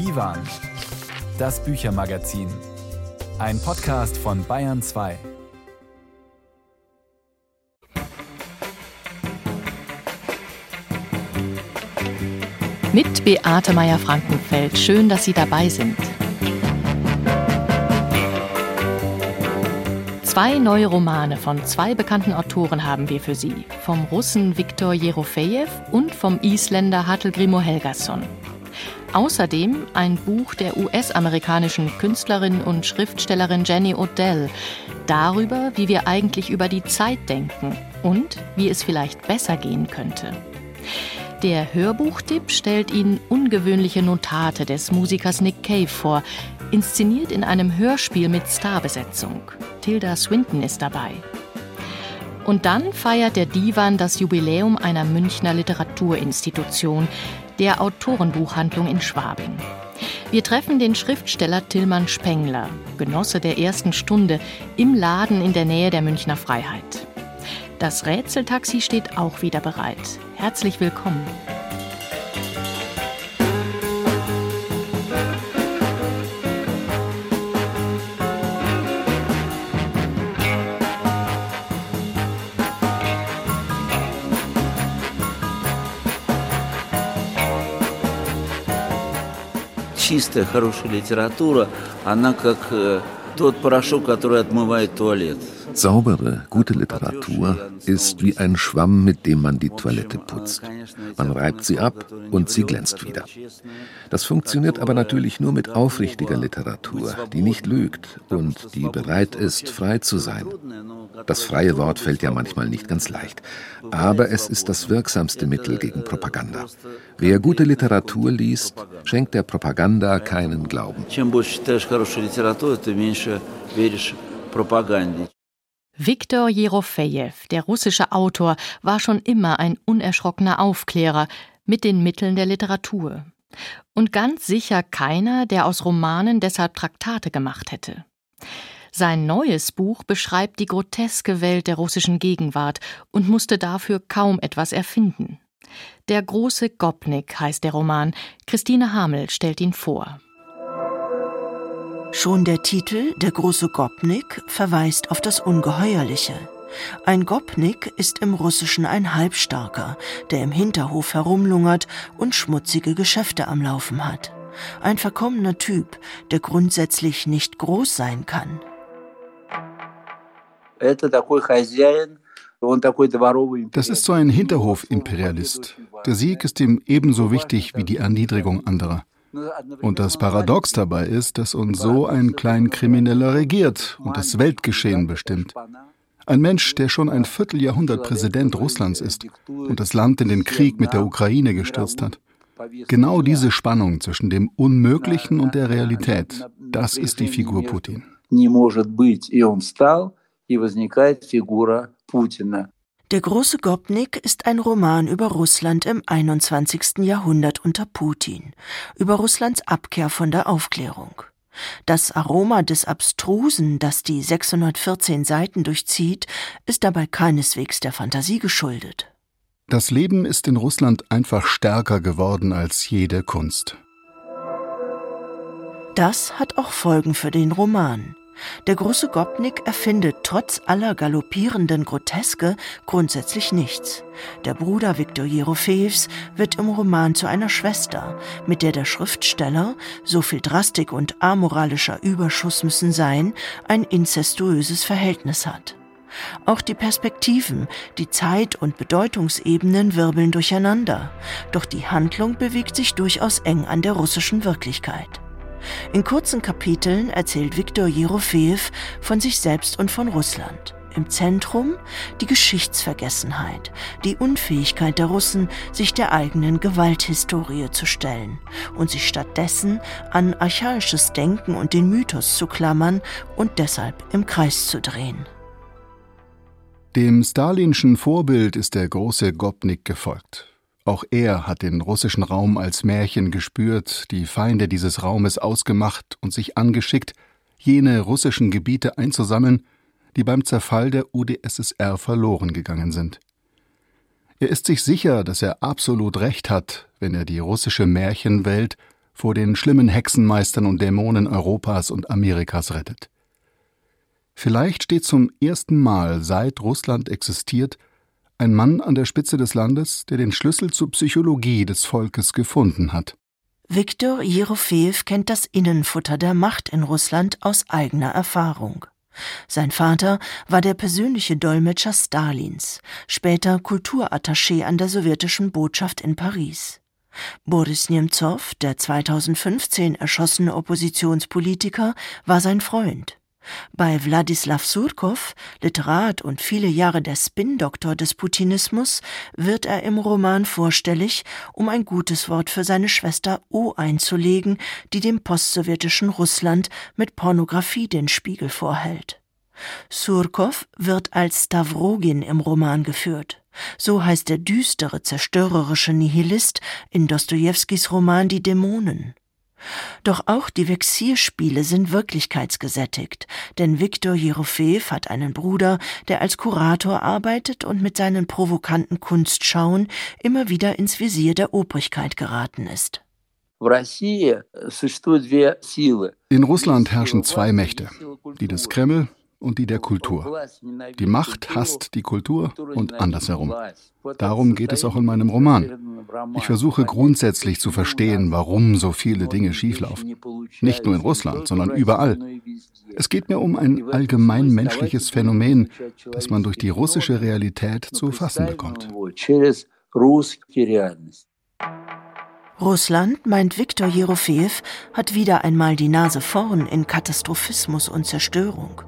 Divan, das Büchermagazin. Ein Podcast von Bayern 2. Mit Beate Meyer-Frankenfeld. Schön, dass Sie dabei sind. Zwei neue Romane von zwei bekannten Autoren haben wir für Sie. Vom Russen Viktor Jerofejew und vom Isländer Hatelgrimo Helgason. Außerdem ein Buch der US-amerikanischen Künstlerin und Schriftstellerin Jenny Odell darüber, wie wir eigentlich über die Zeit denken und wie es vielleicht besser gehen könnte. Der Hörbuchtipp stellt Ihnen ungewöhnliche Notate des Musikers Nick Cave vor, inszeniert in einem Hörspiel mit Starbesetzung. Tilda Swinton ist dabei. Und dann feiert der Divan das Jubiläum einer Münchner Literaturinstitution, der Autorenbuchhandlung in Schwabing. Wir treffen den Schriftsteller Tillmann Spengler, Genosse der ersten Stunde, im Laden in der Nähe der Münchner Freiheit. Das Rätseltaxi steht auch wieder bereit. Herzlich willkommen. Чистая, хорошая литература, она как э, тот порошок, который отмывает туалет. Saubere, gute Literatur ist wie ein Schwamm, mit dem man die Toilette putzt. Man reibt sie ab und sie glänzt wieder. Das funktioniert aber natürlich nur mit aufrichtiger Literatur, die nicht lügt und die bereit ist, frei zu sein. Das freie Wort fällt ja manchmal nicht ganz leicht, aber es ist das wirksamste Mittel gegen Propaganda. Wer gute Literatur liest, schenkt der Propaganda keinen Glauben. Viktor Jerofejew, der russische Autor, war schon immer ein unerschrockener Aufklärer mit den Mitteln der Literatur. Und ganz sicher keiner, der aus Romanen deshalb Traktate gemacht hätte. Sein neues Buch beschreibt die groteske Welt der russischen Gegenwart und musste dafür kaum etwas erfinden. Der große Gopnik heißt der Roman. Christine Hamel stellt ihn vor. Schon der Titel Der große Gopnik verweist auf das Ungeheuerliche. Ein Gopnik ist im Russischen ein Halbstarker, der im Hinterhof herumlungert und schmutzige Geschäfte am Laufen hat. Ein verkommener Typ, der grundsätzlich nicht groß sein kann. Das ist so ein Hinterhof-Imperialist. Der Sieg ist ihm ebenso wichtig wie die Erniedrigung anderer. Und das Paradox dabei ist, dass uns so ein Kleinkrimineller regiert und das Weltgeschehen bestimmt. Ein Mensch, der schon ein Vierteljahrhundert Präsident Russlands ist und das Land in den Krieg mit der Ukraine gestürzt hat. Genau diese Spannung zwischen dem Unmöglichen und der Realität, das ist die Figur Putin. Der große Gopnik ist ein Roman über Russland im 21. Jahrhundert unter Putin, über Russlands Abkehr von der Aufklärung. Das Aroma des Abstrusen, das die 614 Seiten durchzieht, ist dabei keineswegs der Fantasie geschuldet. Das Leben ist in Russland einfach stärker geworden als jede Kunst. Das hat auch Folgen für den Roman. Der große Gopnik erfindet trotz aller galoppierenden Groteske grundsätzlich nichts. Der Bruder Viktor Jerofeevs wird im Roman zu einer Schwester, mit der der Schriftsteller, so viel Drastik und amoralischer Überschuss müssen sein, ein inzestuöses Verhältnis hat. Auch die Perspektiven, die Zeit- und Bedeutungsebenen wirbeln durcheinander, doch die Handlung bewegt sich durchaus eng an der russischen Wirklichkeit. In kurzen Kapiteln erzählt Viktor Jerofeev von sich selbst und von Russland. Im Zentrum die Geschichtsvergessenheit, die Unfähigkeit der Russen, sich der eigenen Gewalthistorie zu stellen und sich stattdessen an archaisches Denken und den Mythos zu klammern und deshalb im Kreis zu drehen. Dem stalinschen Vorbild ist der große Gopnik gefolgt. Auch er hat den russischen Raum als Märchen gespürt, die Feinde dieses Raumes ausgemacht und sich angeschickt, jene russischen Gebiete einzusammeln, die beim Zerfall der UdSSR verloren gegangen sind. Er ist sich sicher, dass er absolut recht hat, wenn er die russische Märchenwelt vor den schlimmen Hexenmeistern und Dämonen Europas und Amerikas rettet. Vielleicht steht zum ersten Mal, seit Russland existiert, ein Mann an der Spitze des Landes, der den Schlüssel zur Psychologie des Volkes gefunden hat. Viktor Jerofejew kennt das Innenfutter der Macht in Russland aus eigener Erfahrung. Sein Vater war der persönliche Dolmetscher Stalins, später Kulturattaché an der sowjetischen Botschaft in Paris. Boris Nemzow, der 2015 erschossene Oppositionspolitiker, war sein Freund. Bei Wladislaw Surkow, Literat und viele Jahre der Spin-Doktor des Putinismus, wird er im Roman vorstellig, um ein gutes Wort für seine Schwester O einzulegen, die dem postsowjetischen Russland mit Pornografie den Spiegel vorhält. Surkow wird als Stavrogin im Roman geführt. So heißt der düstere, zerstörerische Nihilist in Dostojewskis Roman Die Dämonen. Doch auch die Vexierspiele sind wirklichkeitsgesättigt, denn Viktor Jerofeev hat einen Bruder, der als Kurator arbeitet und mit seinen provokanten Kunstschauen immer wieder ins Visier der Obrigkeit geraten ist. In Russland herrschen zwei Mächte, die des Kreml und die der Kultur. Die Macht hasst die Kultur und andersherum. Darum geht es auch in meinem Roman. Ich versuche grundsätzlich zu verstehen, warum so viele Dinge schieflaufen. Nicht nur in Russland, sondern überall. Es geht mir um ein allgemein menschliches Phänomen, das man durch die russische Realität zu fassen bekommt. Russland, meint Viktor Jerofeev, hat wieder einmal die Nase vorn in Katastrophismus und Zerstörung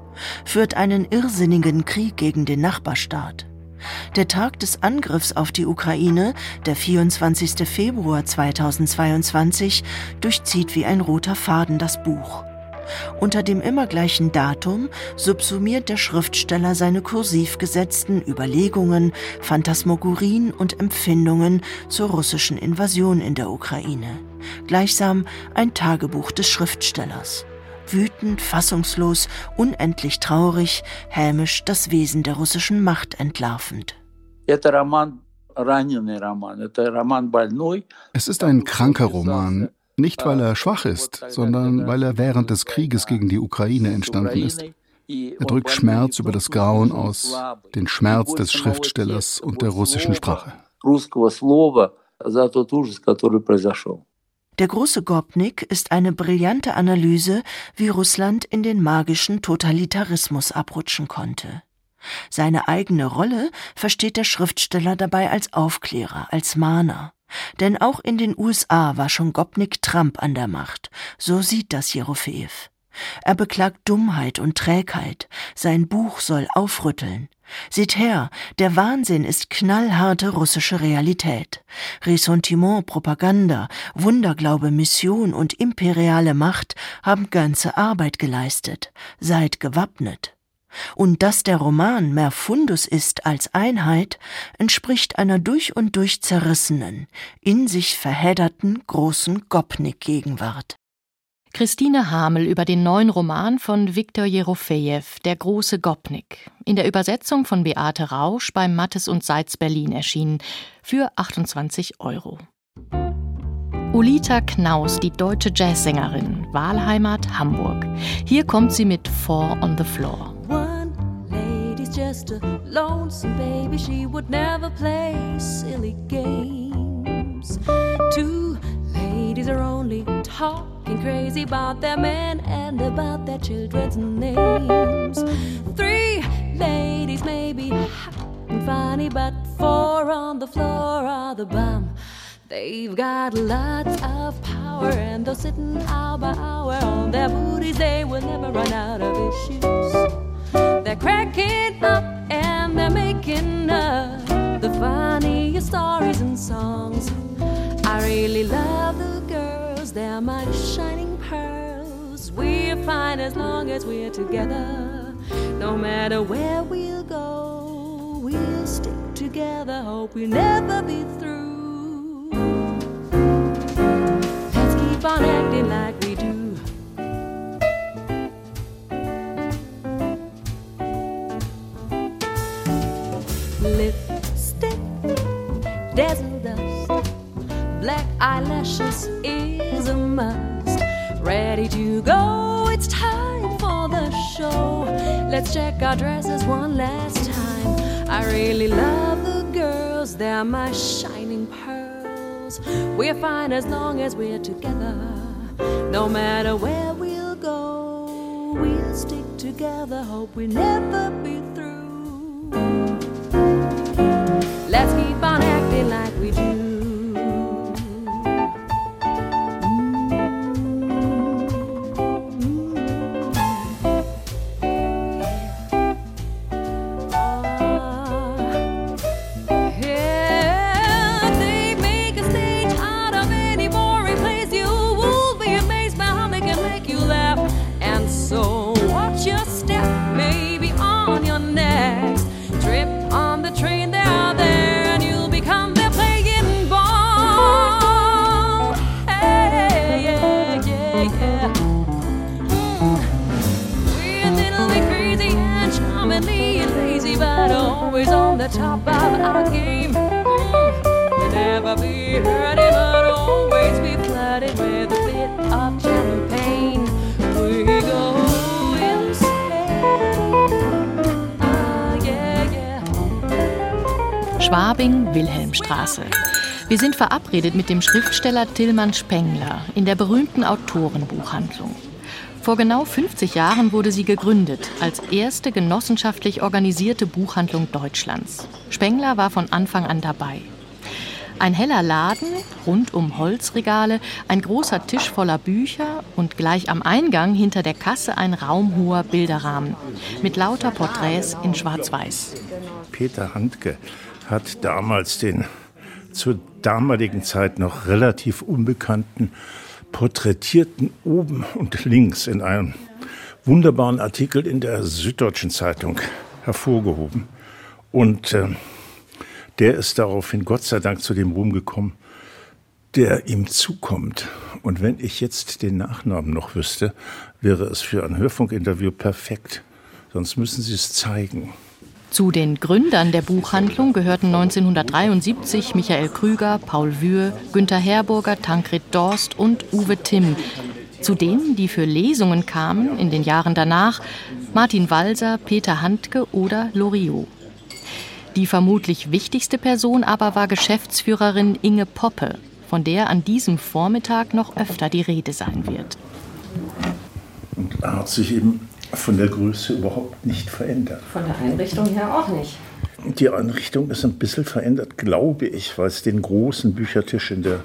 führt einen irrsinnigen Krieg gegen den Nachbarstaat. Der Tag des Angriffs auf die Ukraine, der 24. Februar 2022, durchzieht wie ein roter Faden das Buch. Unter dem immer gleichen Datum subsumiert der Schriftsteller seine kursiv gesetzten Überlegungen, Phantasmagorien und Empfindungen zur russischen Invasion in der Ukraine. Gleichsam ein Tagebuch des Schriftstellers wütend, fassungslos, unendlich traurig, hämisch das Wesen der russischen Macht entlarvend. Es ist ein kranker Roman, nicht weil er schwach ist, sondern weil er während des Krieges gegen die Ukraine entstanden ist. Er drückt Schmerz über das Grauen aus, den Schmerz des Schriftstellers und der russischen Sprache. Der große Gopnik ist eine brillante Analyse, wie Russland in den magischen Totalitarismus abrutschen konnte. Seine eigene Rolle versteht der Schriftsteller dabei als Aufklärer, als Mahner. Denn auch in den USA war schon Gopnik Trump an der Macht. So sieht das Jerofeev. Er beklagt Dummheit und Trägheit. Sein Buch soll aufrütteln. Seht her, der Wahnsinn ist knallharte russische Realität. Ressentiment, Propaganda, Wunderglaube, Mission und imperiale Macht haben ganze Arbeit geleistet. Seid gewappnet. Und dass der Roman mehr Fundus ist als Einheit, entspricht einer durch und durch zerrissenen, in sich verhedderten großen Gopnik-Gegenwart. Christine Hamel über den neuen Roman von Viktor Jerofejew, Der große Gopnik, in der Übersetzung von Beate Rausch beim Mattes und Seitz Berlin erschienen, für 28 Euro. Ulita Knaus, die deutsche Jazzsängerin, Wahlheimat Hamburg. Hier kommt sie mit Four on the Floor. One lady's just a lonesome baby, she would never play silly games. Two ladies are only talking crazy about their men and about their children's names. Three ladies may be funny, but four on the floor are the bum. They've got lots of power and they'll sit an hour by hour on their booties. They will never run out of issues. They're cracking up and they're making up the funniest stories and songs. I really love the girls, they're my shining pearls. We're fine as long as we're together. No matter where we'll go, we'll stick together. Hope we'll never be through. Let's keep on acting like we do. Lipstick, dazzle dust black eyelashes is a must. Ready to go, it's time for the show. Let's check our dresses one last time. I really love the girls, they're my shining pearls. We're fine as long as we're together. No matter where we'll go, we'll stick together. Hope we never be through. Let's keep on acting like we do. Wilhelmstraße. Wir sind verabredet mit dem Schriftsteller Tillmann Spengler in der berühmten Autorenbuchhandlung. Vor genau 50 Jahren wurde sie gegründet als erste genossenschaftlich organisierte Buchhandlung Deutschlands. Spengler war von Anfang an dabei. Ein heller Laden, rund um Holzregale, ein großer Tisch voller Bücher und gleich am Eingang hinter der Kasse ein raumhoher Bilderrahmen mit lauter Porträts in Schwarz-Weiß. Peter Handke hat damals den zur damaligen Zeit noch relativ unbekannten Porträtierten oben und links in einem wunderbaren Artikel in der Süddeutschen Zeitung hervorgehoben. Und äh, der ist daraufhin Gott sei Dank zu dem Ruhm gekommen, der ihm zukommt. Und wenn ich jetzt den Nachnamen noch wüsste, wäre es für ein Hörfunkinterview perfekt. Sonst müssen Sie es zeigen. Zu den Gründern der Buchhandlung gehörten 1973 Michael Krüger, Paul Wühr, Günter Herburger, Tankred Dorst und Uwe Timm. Zu denen, die für Lesungen kamen in den Jahren danach, Martin Walser, Peter Handke oder Loriot. Die vermutlich wichtigste Person aber war Geschäftsführerin Inge Poppe, von der an diesem Vormittag noch öfter die Rede sein wird. Und er hat sich eben von der Größe überhaupt nicht verändert. Von der Einrichtung her auch nicht. Die Einrichtung ist ein bisschen verändert, glaube ich, weil es den großen Büchertisch in der,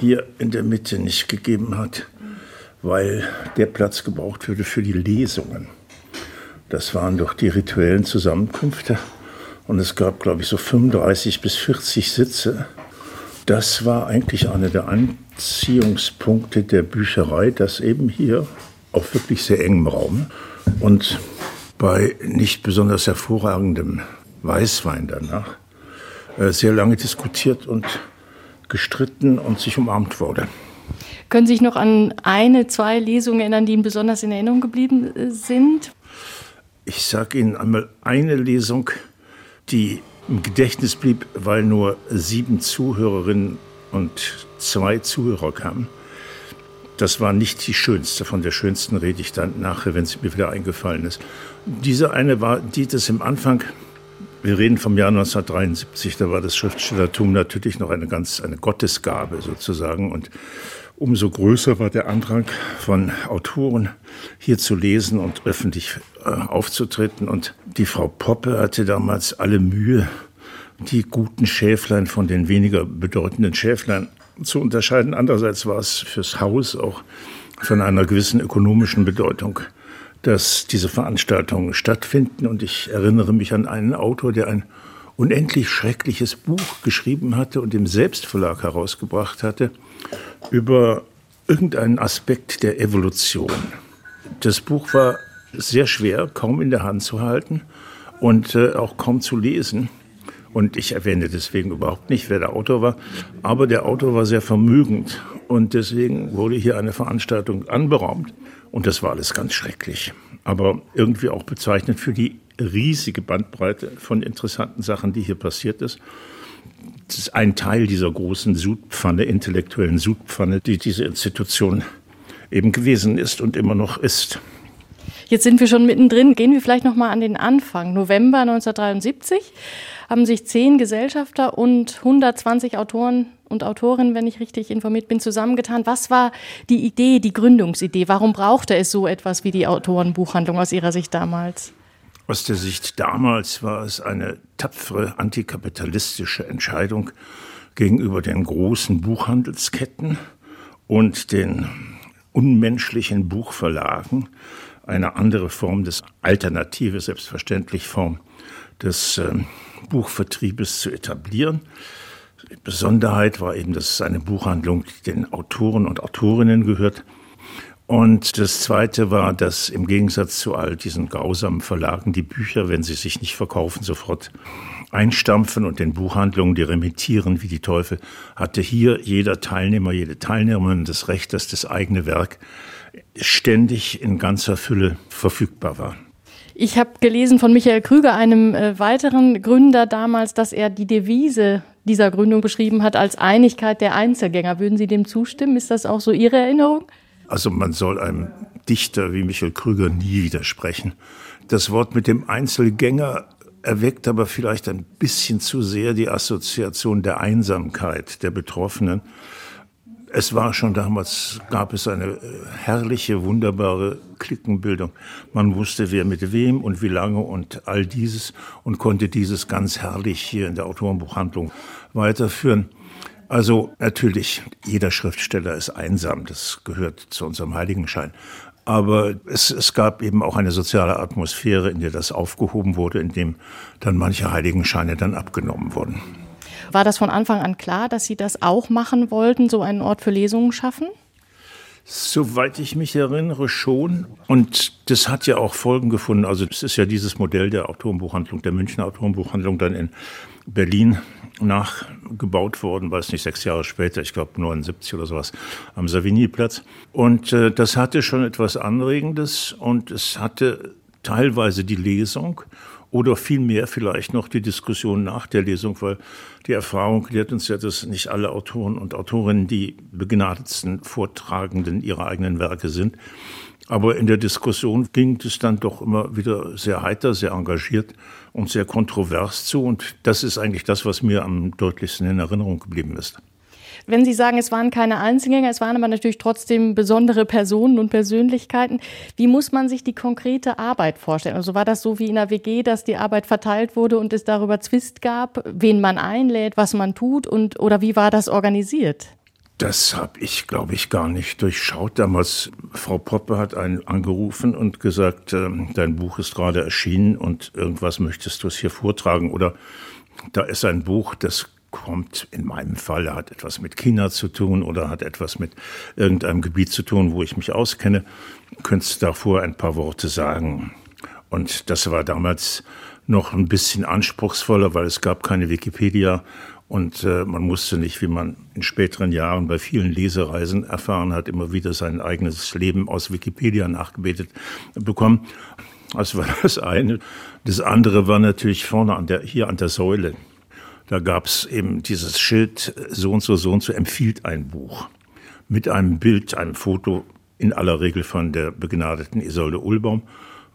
hier in der Mitte nicht gegeben hat, weil der Platz gebraucht würde für die Lesungen. Das waren doch die rituellen Zusammenkünfte und es gab, glaube ich, so 35 bis 40 Sitze. Das war eigentlich einer der Anziehungspunkte der Bücherei, dass eben hier auf wirklich sehr engem Raum und bei nicht besonders hervorragendem Weißwein danach äh, sehr lange diskutiert und gestritten und sich umarmt wurde. Können Sie sich noch an eine, zwei Lesungen erinnern, die Ihnen besonders in Erinnerung geblieben äh, sind? Ich sage Ihnen einmal eine Lesung, die im Gedächtnis blieb, weil nur sieben Zuhörerinnen und zwei Zuhörer kamen. Das war nicht die schönste. Von der schönsten rede ich dann nachher, wenn sie mir wieder eingefallen ist. Diese eine war, die das im Anfang, wir reden vom Jahr 1973, da war das Schriftstellertum natürlich noch eine ganz, eine Gottesgabe sozusagen. Und umso größer war der Andrang von Autoren, hier zu lesen und öffentlich äh, aufzutreten. Und die Frau Poppe hatte damals alle Mühe, die guten Schäflein von den weniger bedeutenden Schäflein zu unterscheiden. Andererseits war es fürs Haus auch von einer gewissen ökonomischen Bedeutung, dass diese Veranstaltungen stattfinden. Und ich erinnere mich an einen Autor, der ein unendlich schreckliches Buch geschrieben hatte und im Selbstverlag herausgebracht hatte über irgendeinen Aspekt der Evolution. Das Buch war sehr schwer, kaum in der Hand zu halten und äh, auch kaum zu lesen. Und ich erwähne deswegen überhaupt nicht, wer der Autor war. Aber der Autor war sehr vermögend. Und deswegen wurde hier eine Veranstaltung anberaumt. Und das war alles ganz schrecklich. Aber irgendwie auch bezeichnet für die riesige Bandbreite von interessanten Sachen, die hier passiert ist. das ist ein Teil dieser großen Sudpfanne, intellektuellen Sudpfanne, die diese Institution eben gewesen ist und immer noch ist. Jetzt sind wir schon mittendrin. Gehen wir vielleicht noch mal an den Anfang. November 1973 haben sich zehn Gesellschafter und 120 Autoren und Autorinnen, wenn ich richtig informiert bin, zusammengetan. Was war die Idee, die Gründungsidee? Warum brauchte es so etwas wie die Autorenbuchhandlung aus Ihrer Sicht damals? Aus der Sicht damals war es eine tapfere antikapitalistische Entscheidung gegenüber den großen Buchhandelsketten und den unmenschlichen Buchverlagen, eine andere Form des alternative, selbstverständlich Form des äh, Buchvertriebes zu etablieren. Besonderheit war eben, dass eine Buchhandlung den Autoren und Autorinnen gehört. Und das Zweite war, dass im Gegensatz zu all diesen grausamen Verlagen die Bücher, wenn sie sich nicht verkaufen, sofort einstampfen und den Buchhandlungen, die remittieren wie die Teufel, hatte hier jeder Teilnehmer, jede Teilnehmerin das Recht, dass das eigene Werk ständig in ganzer Fülle verfügbar war. Ich habe gelesen von Michael Krüger, einem äh, weiteren Gründer damals, dass er die Devise dieser Gründung beschrieben hat als Einigkeit der Einzelgänger. Würden Sie dem zustimmen? Ist das auch so Ihre Erinnerung? Also man soll einem Dichter wie Michael Krüger nie widersprechen. Das Wort mit dem Einzelgänger erweckt aber vielleicht ein bisschen zu sehr die Assoziation der Einsamkeit der Betroffenen. Es war schon damals, gab es eine äh, herrliche, wunderbare Klickenbildung. Man wusste, wer mit wem und wie lange und all dieses und konnte dieses ganz herrlich hier in der Autorenbuchhandlung weiterführen. Also natürlich, jeder Schriftsteller ist einsam, das gehört zu unserem Heiligenschein. Aber es, es gab eben auch eine soziale Atmosphäre, in der das aufgehoben wurde, in dem dann manche Heiligenscheine dann abgenommen wurden. War das von Anfang an klar, dass Sie das auch machen wollten, so einen Ort für Lesungen schaffen? Soweit ich mich erinnere, schon. Und das hat ja auch Folgen gefunden. Also es ist ja dieses Modell der Autorenbuchhandlung, der Münchner Autorenbuchhandlung dann in Berlin nachgebaut worden, weiß nicht, sechs Jahre später, ich glaube 79 oder sowas, am Savigny-Platz. Und äh, das hatte schon etwas Anregendes und es hatte teilweise die Lesung oder vielmehr vielleicht noch die Diskussion nach der Lesung, weil die Erfahrung lehrt uns ja, dass nicht alle Autoren und Autorinnen die begnadetsten Vortragenden ihrer eigenen Werke sind. Aber in der Diskussion ging es dann doch immer wieder sehr heiter, sehr engagiert und sehr kontrovers zu. Und das ist eigentlich das, was mir am deutlichsten in Erinnerung geblieben ist. Wenn Sie sagen, es waren keine Einzelgänger, es waren aber natürlich trotzdem besondere Personen und Persönlichkeiten. Wie muss man sich die konkrete Arbeit vorstellen? Also war das so wie in der WG, dass die Arbeit verteilt wurde und es darüber Zwist gab, wen man einlädt, was man tut und oder wie war das organisiert? Das habe ich, glaube ich, gar nicht durchschaut. Damals, Frau Poppe hat einen angerufen und gesagt, äh, dein Buch ist gerade erschienen und irgendwas möchtest du es hier vortragen. Oder da ist ein Buch, das kommt in meinem Fall, hat etwas mit China zu tun oder hat etwas mit irgendeinem Gebiet zu tun, wo ich mich auskenne. Könntest du davor ein paar Worte sagen? Und das war damals noch ein bisschen anspruchsvoller, weil es gab keine Wikipedia und äh, man musste nicht, wie man in späteren Jahren bei vielen Lesereisen erfahren hat, immer wieder sein eigenes Leben aus Wikipedia nachgebetet bekommen. Das war das eine. Das andere war natürlich vorne an der, hier an der Säule. Da gab es eben dieses Schild, so und so, so und so empfiehlt ein Buch. Mit einem Bild, einem Foto, in aller Regel von der begnadeten Isolde Ulbaum.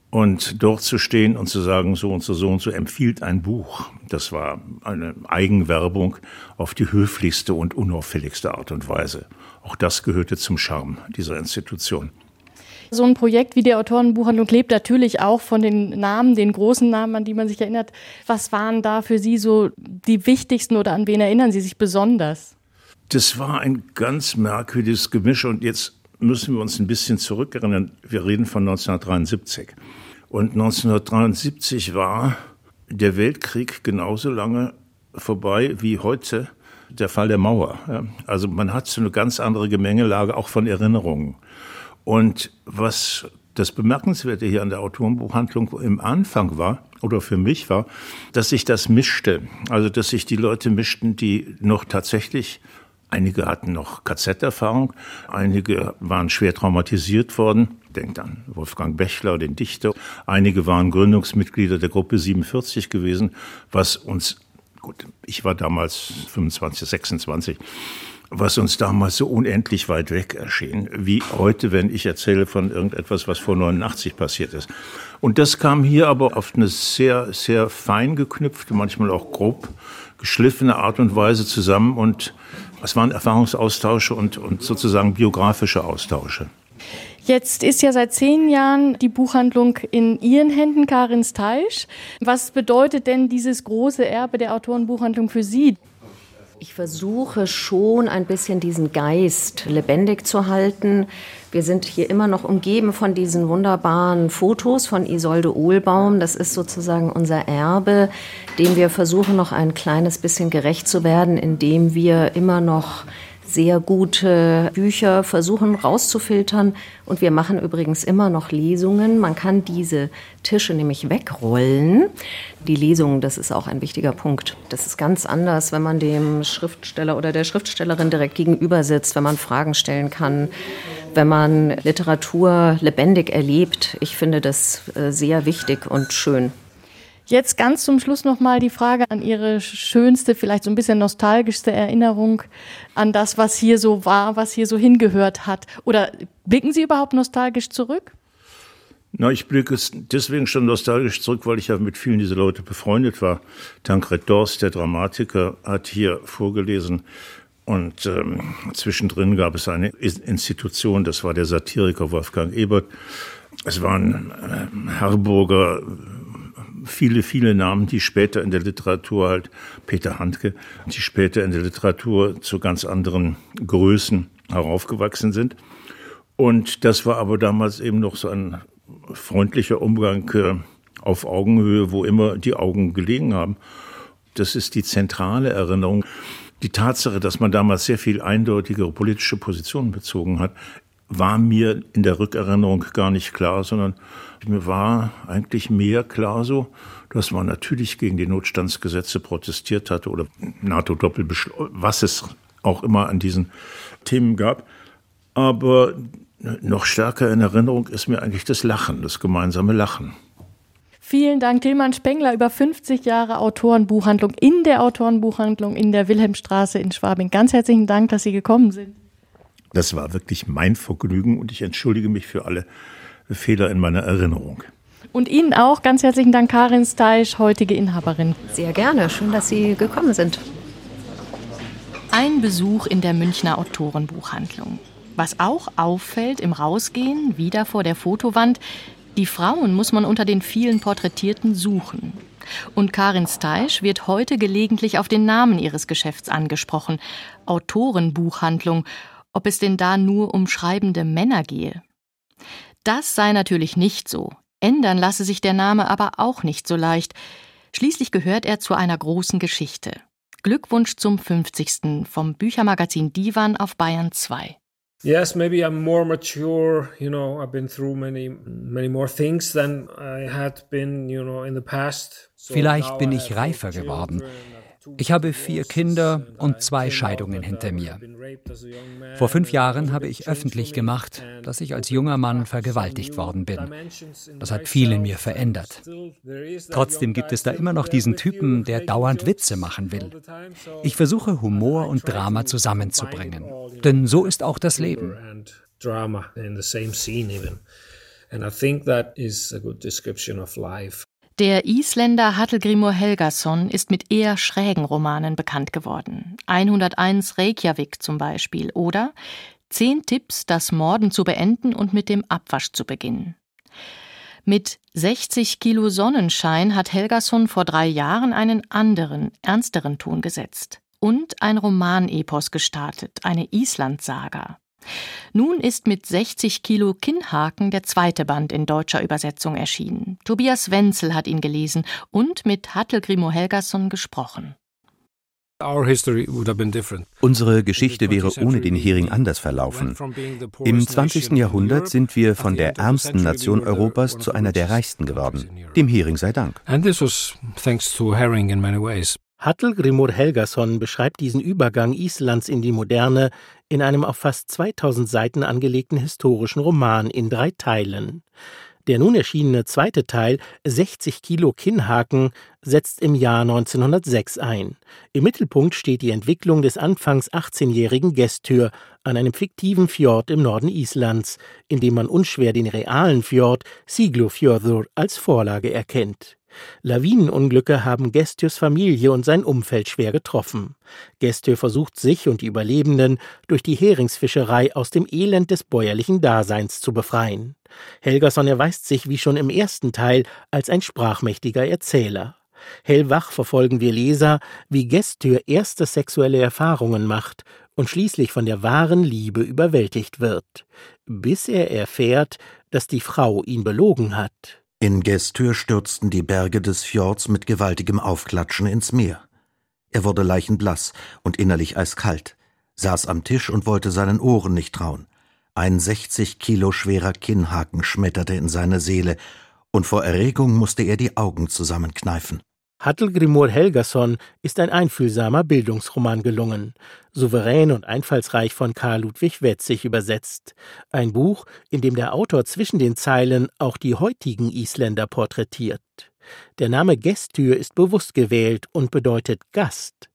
Und dort zu stehen und zu sagen, so und so, so und so empfiehlt ein Buch, das war eine Eigenwerbung auf die höflichste und unauffälligste Art und Weise. Auch das gehörte zum Charme dieser Institution. So ein Projekt wie die Autorenbuchhandlung lebt natürlich auch von den Namen, den großen Namen, an die man sich erinnert. Was waren da für Sie so die wichtigsten oder an wen erinnern Sie sich besonders? Das war ein ganz merkwürdiges Gemisch und jetzt müssen wir uns ein bisschen zurückerinnern. Wir reden von 1973. Und 1973 war der Weltkrieg genauso lange vorbei wie heute der Fall der Mauer. Also man hat so eine ganz andere Gemengelage auch von Erinnerungen. Und was das Bemerkenswerte hier an der Autorenbuchhandlung im Anfang war, oder für mich war, dass sich das mischte. Also, dass sich die Leute mischten, die noch tatsächlich Einige hatten noch KZ-Erfahrung, einige waren schwer traumatisiert worden. Denkt an Wolfgang Bechler, den Dichter. Einige waren Gründungsmitglieder der Gruppe 47 gewesen, was uns gut, ich war damals 25, 26, was uns damals so unendlich weit weg erschien, wie heute, wenn ich erzähle von irgendetwas, was vor 89 passiert ist. Und das kam hier aber auf eine sehr, sehr fein geknüpfte, manchmal auch grob geschliffene Art und Weise zusammen und es waren Erfahrungsaustausche und, und sozusagen biografische Austausche. Jetzt ist ja seit zehn Jahren die Buchhandlung in Ihren Händen, Karin Steisch. Was bedeutet denn dieses große Erbe der Autorenbuchhandlung für Sie? Ich versuche schon ein bisschen diesen Geist lebendig zu halten. Wir sind hier immer noch umgeben von diesen wunderbaren Fotos von Isolde Ohlbaum. Das ist sozusagen unser Erbe, dem wir versuchen noch ein kleines bisschen gerecht zu werden, indem wir immer noch sehr gute Bücher versuchen rauszufiltern. Und wir machen übrigens immer noch Lesungen. Man kann diese Tische nämlich wegrollen. Die Lesungen, das ist auch ein wichtiger Punkt. Das ist ganz anders, wenn man dem Schriftsteller oder der Schriftstellerin direkt gegenüber sitzt, wenn man Fragen stellen kann, wenn man Literatur lebendig erlebt. Ich finde das äh, sehr wichtig und schön. Jetzt ganz zum Schluss noch mal die Frage an Ihre schönste, vielleicht so ein bisschen nostalgischste Erinnerung an das, was hier so war, was hier so hingehört hat. Oder blicken Sie überhaupt nostalgisch zurück? Na, ich blicke deswegen schon nostalgisch zurück, weil ich ja mit vielen dieser Leute befreundet war. Tancred Dorst, der Dramatiker, hat hier vorgelesen. Und ähm, zwischendrin gab es eine Institution, das war der Satiriker Wolfgang Ebert. Es waren äh, Harburger, viele, viele Namen, die später in der Literatur halt, Peter Handke, die später in der Literatur zu ganz anderen Größen heraufgewachsen sind. Und das war aber damals eben noch so ein freundlicher Umgang äh, auf Augenhöhe, wo immer die Augen gelegen haben. Das ist die zentrale Erinnerung. Die Tatsache, dass man damals sehr viel eindeutigere politische Positionen bezogen hat, war mir in der Rückerinnerung gar nicht klar, sondern mir war eigentlich mehr klar so, dass man natürlich gegen die Notstandsgesetze protestiert hatte oder NATO-Doppelbeschluss, was es auch immer an diesen Themen gab. Aber noch stärker in Erinnerung ist mir eigentlich das Lachen, das gemeinsame Lachen. Vielen Dank, Tilman Spengler, über 50 Jahre Autorenbuchhandlung in der Autorenbuchhandlung in der Wilhelmstraße in Schwabing. Ganz herzlichen Dank, dass Sie gekommen sind. Das war wirklich mein Vergnügen und ich entschuldige mich für alle Fehler in meiner Erinnerung. Und Ihnen auch ganz herzlichen Dank, Karin Steisch, heutige Inhaberin. Sehr gerne. Schön, dass Sie gekommen sind. Ein Besuch in der Münchner Autorenbuchhandlung. Was auch auffällt im Rausgehen, wieder vor der Fotowand, die Frauen muss man unter den vielen Porträtierten suchen. Und Karin Steisch wird heute gelegentlich auf den Namen ihres Geschäfts angesprochen. Autorenbuchhandlung. Ob es denn da nur um schreibende Männer gehe? Das sei natürlich nicht so. Ändern lasse sich der Name aber auch nicht so leicht. Schließlich gehört er zu einer großen Geschichte. Glückwunsch zum 50. vom Büchermagazin Divan auf Bayern 2. Yes, maybe I'm more mature, you know, I've been through many many more things than I had been, you know, in the past. Vielleicht bin ich reifer geworden. Ich habe vier Kinder und zwei Scheidungen hinter mir. Vor fünf Jahren habe ich öffentlich gemacht, dass ich als junger Mann vergewaltigt worden bin. Das hat viel in mir verändert. Trotzdem gibt es da immer noch diesen Typen, der dauernd Witze machen will. Ich versuche Humor und Drama zusammenzubringen. Denn so ist auch das Leben. And I think that is a good description of life. Der Isländer Hallgrímur Helgason ist mit eher schrägen Romanen bekannt geworden. 101 Reykjavik zum Beispiel oder Zehn Tipps, das Morden zu beenden und mit dem Abwasch zu beginnen. Mit 60 Kilo Sonnenschein hat Helgason vor drei Jahren einen anderen, ernsteren Ton gesetzt und ein Romanepos gestartet, eine Islandsaga. Nun ist mit 60 Kilo Kinnhaken der zweite Band in deutscher Übersetzung erschienen. Tobias Wenzel hat ihn gelesen und mit Hallgrímur Helgason gesprochen. Unsere Geschichte wäre ohne den Hering anders verlaufen. Im 20. Jahrhundert sind wir von der ärmsten Nation Europas zu einer der reichsten geworden. Dem Hering sei Dank. Hallgrímur Helgason beschreibt diesen Übergang Islands in die Moderne in einem auf fast 2000 Seiten angelegten historischen Roman in drei Teilen. Der nun erschienene zweite Teil, 60 Kilo Kinnhaken, setzt im Jahr 1906 ein. Im Mittelpunkt steht die Entwicklung des anfangs 18-jährigen Gestür an einem fiktiven Fjord im Norden Islands, in dem man unschwer den realen Fjord Siglufjörður als Vorlage erkennt. Lawinenunglücke haben Gestürs Familie und sein Umfeld schwer getroffen. Gestür versucht sich und die Überlebenden durch die Heringsfischerei aus dem Elend des bäuerlichen Daseins zu befreien. Helgason erweist sich wie schon im ersten Teil als ein sprachmächtiger Erzähler. Hellwach verfolgen wir Leser, wie Gestür erste sexuelle Erfahrungen macht und schließlich von der wahren Liebe überwältigt wird, bis er erfährt, dass die Frau ihn belogen hat. In Gestür stürzten die Berge des Fjords mit gewaltigem Aufklatschen ins Meer. Er wurde leichenblass und innerlich eiskalt, saß am Tisch und wollte seinen Ohren nicht trauen. Ein 60 Kilo schwerer Kinnhaken schmetterte in seine Seele, und vor Erregung musste er die Augen zusammenkneifen. Hallgrímur Helgason ist ein einfühlsamer Bildungsroman gelungen, souverän und einfallsreich von Karl Ludwig Wetzig übersetzt. Ein Buch, in dem der Autor zwischen den Zeilen auch die heutigen Isländer porträtiert. Der Name Gestür ist bewusst gewählt und bedeutet Gast.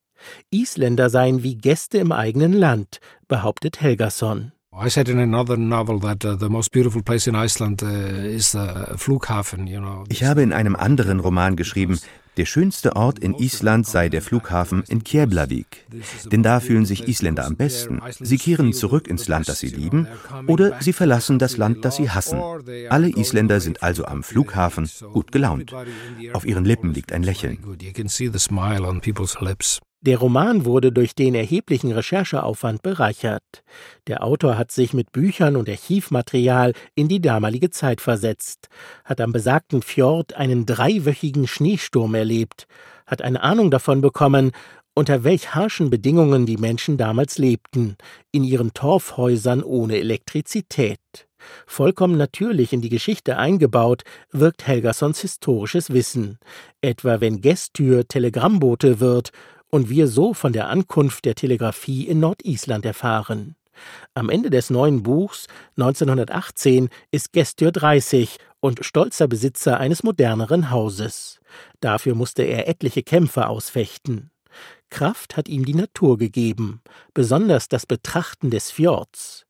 Isländer seien wie Gäste im eigenen Land, behauptet Helgason. I said in another novel that uh, the most beautiful place in Iceland uh, is the Flughafen, you know. Ich habe in einem anderen Roman geschrieben, der schönste Ort in Island sei der Flughafen in Keflavik. Denn da fühlen sich Isländer am besten. Sie kehren zurück ins Land, das sie lieben, oder sie verlassen das Land, das sie hassen. Alle Isländer sind also am Flughafen gut gelaunt. Auf ihren Lippen liegt ein Lächeln. Der Roman wurde durch den erheblichen Rechercheaufwand bereichert. Der Autor hat sich mit Büchern und Archivmaterial in die damalige Zeit versetzt, hat am besagten Fjord einen dreiwöchigen Schneesturm erlebt, hat eine Ahnung davon bekommen, unter welch harschen Bedingungen die Menschen damals lebten, in ihren Torfhäusern ohne Elektrizität. Vollkommen natürlich in die Geschichte eingebaut wirkt Helgasons historisches Wissen, etwa wenn Gestür Telegrammbote wird und wir so von der Ankunft der Telegrafie in Nordisland erfahren. Am Ende des neuen Buchs 1918 ist Gestür 30 und stolzer Besitzer eines moderneren Hauses. Dafür musste er etliche Kämpfe ausfechten. Kraft hat ihm die Natur gegeben, besonders das Betrachten des Fjords.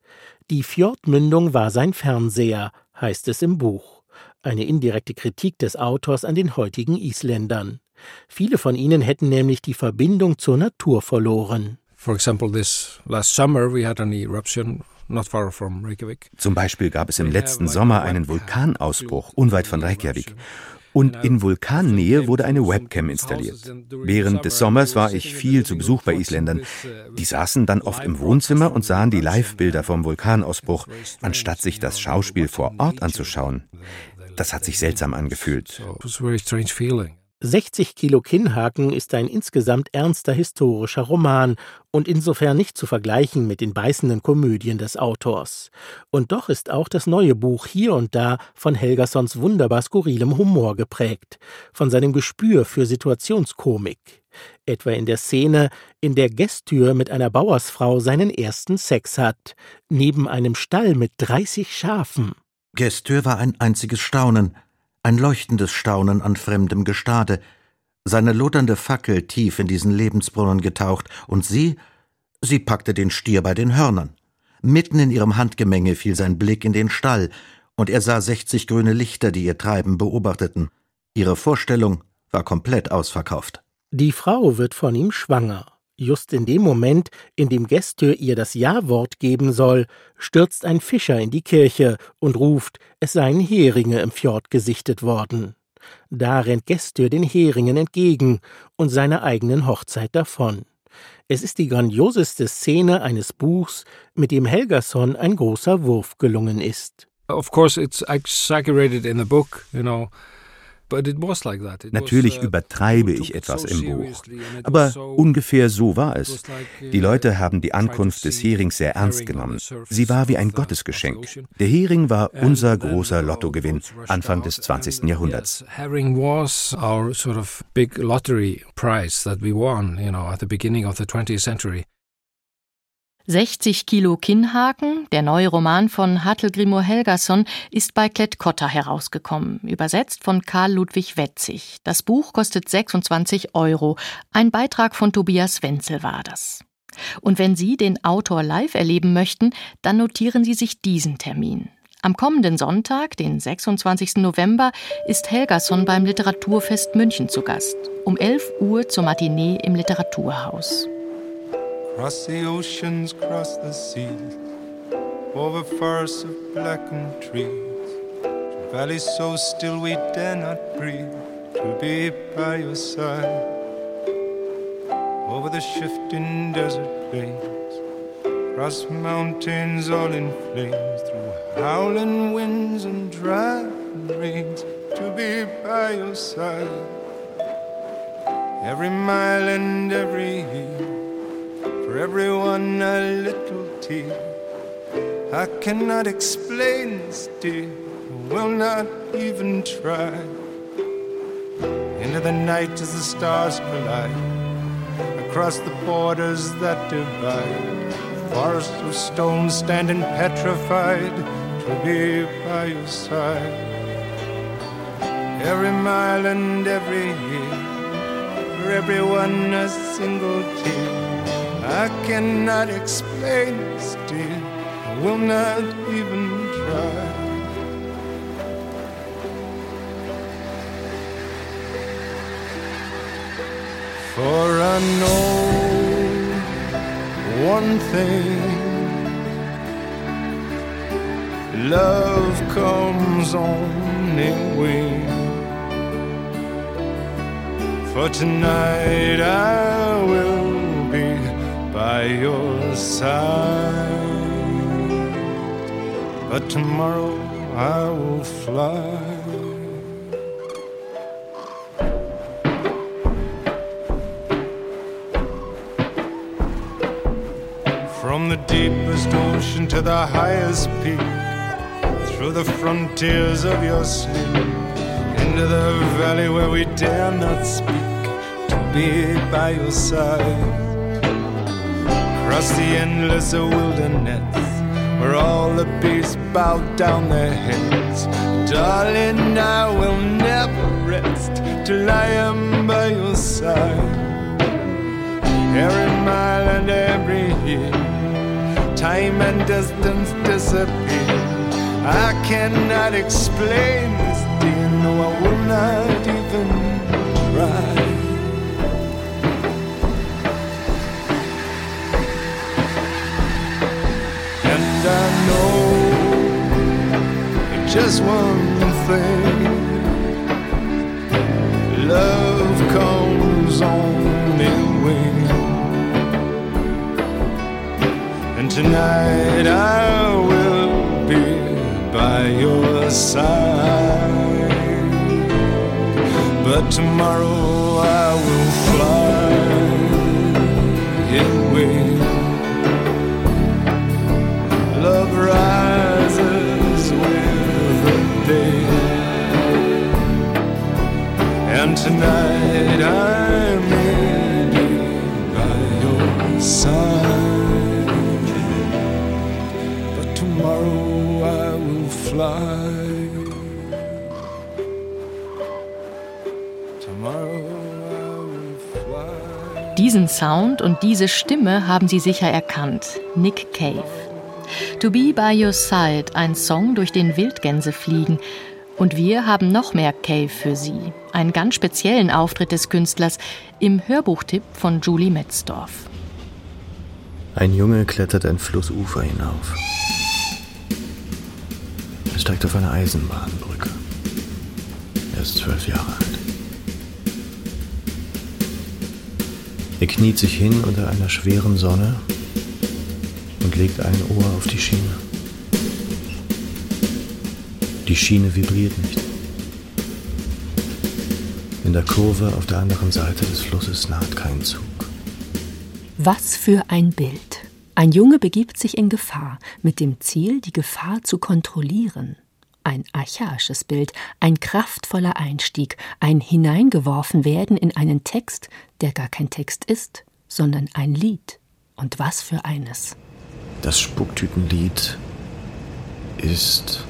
Die Fjordmündung war sein Fernseher, heißt es im Buch. Eine indirekte Kritik des Autors an den heutigen Isländern. Viele von ihnen hätten nämlich die Verbindung zur Natur verloren. Zum Beispiel gab es im letzten Sommer einen Vulkanausbruch unweit von Reykjavik. Und in Vulkannähe wurde eine Webcam installiert. Während des Sommers war ich viel zu Besuch bei Isländern. Die saßen dann oft im Wohnzimmer und sahen die Live-Bilder vom Vulkanausbruch, anstatt sich das Schauspiel vor Ort anzuschauen. Das hat sich seltsam angefühlt. 60 Kilo Kinnhaken ist ein insgesamt ernster historischer Roman und insofern nicht zu vergleichen mit den beißenden Komödien des Autors. Und doch ist auch das neue Buch hier und da von Helgasons wunderbar skurrilem Humor geprägt, von seinem Gespür für Situationskomik. Etwa in der Szene, in der Gestür mit einer Bauersfrau seinen ersten Sex hat, neben einem Stall mit 30 Schafen. Gestür war ein einziges Staunen ein leuchtendes Staunen an fremdem Gestade, seine lodernde Fackel tief in diesen Lebensbrunnen getaucht, und sie, sie packte den Stier bei den Hörnern. Mitten in ihrem Handgemenge fiel sein Blick in den Stall, und er sah sechzig grüne Lichter, die ihr Treiben beobachteten. Ihre Vorstellung war komplett ausverkauft. Die Frau wird von ihm schwanger. Just in dem Moment, in dem Gestür ihr das Ja-Wort geben soll, stürzt ein Fischer in die Kirche und ruft, es seien Heringe im Fjord gesichtet worden. Da rennt Gestür den Heringen entgegen und seiner eigenen Hochzeit davon. Es ist die grandioseste Szene eines Buchs, mit dem Helgason ein großer Wurf gelungen ist. Of course, it's exaggerated in the book, you know. Natürlich uh, übertreibe ich etwas im Buch, aber ungefähr so war es. Die Leute uh, haben die Ankunft des Herings sehr ernst genommen. Sie war wie ein Gottesgeschenk. Der Hering war unser großer Lottogewinn Anfang des 20. Jahrhunderts. Herring was our sort of big lottery prize that we won, you know, at the beginning of the 20th century. 60 Kilo Kinnhaken, der neue Roman von Hatelgrimur Helgason, ist bei Klett-Cotta herausgekommen, übersetzt von Karl Ludwig Wetzig. Das Buch kostet 26 Euro. Ein Beitrag von Tobias Wenzel war das. Und wenn Sie den Autor live erleben möchten, dann notieren Sie sich diesen Termin. Am kommenden Sonntag, den 26. November, ist Helgason beim Literaturfest München zu Gast. Um 11 Uhr zur Matinee im Literaturhaus. Cross the oceans, cross the seas, over forests of blackened trees, to valleys so still we dare not breathe, to be by your side. Over the shifting desert plains, across mountains all in flames, through howling winds and driving rains, to be by your side. Every mile and every year for everyone a little tear. I cannot explain dear, will not even try. Into the night as the stars collide, across the borders that divide. Forests of stone standing petrified to be by your side. Every mile and every year, for everyone a single tear. I cannot explain dear. I will not even try. For I know one thing love comes on in wings. For tonight I will by your side. But tomorrow I will fly. From the deepest ocean to the highest peak, through the frontiers of your sleep, into the valley where we dare not speak, to be by your side across the endless wilderness where all the beasts bow down their heads. Darling, I will never rest till I am by your side. Every mile and every year, time and distance disappear. I cannot explain this, dear. No, I will not even just one thing love comes on in. And tonight I will be by your side. But tomorrow tonight I may be by your side. But tomorrow I will fly. Tomorrow I will fly. Diesen Sound und diese Stimme haben Sie sicher erkannt. Nick Cave. To Be By Your Side, ein Song, durch den Wildgänse fliegen. Und wir haben noch mehr Cave für Sie. Einen ganz speziellen Auftritt des Künstlers im Hörbuchtipp von Julie Metzdorf. Ein Junge klettert ein Flussufer hinauf. Er steigt auf eine Eisenbahnbrücke. Er ist zwölf Jahre alt. Er kniet sich hin unter einer schweren Sonne und legt ein Ohr auf die Schiene. Die Schiene vibriert nicht. In der Kurve auf der anderen Seite des Flusses naht kein Zug. Was für ein Bild. Ein Junge begibt sich in Gefahr, mit dem Ziel, die Gefahr zu kontrollieren. Ein archaisches Bild, ein kraftvoller Einstieg, ein Hineingeworfen werden in einen Text, der gar kein Text ist, sondern ein Lied. Und was für eines. Das Spuktütenlied ist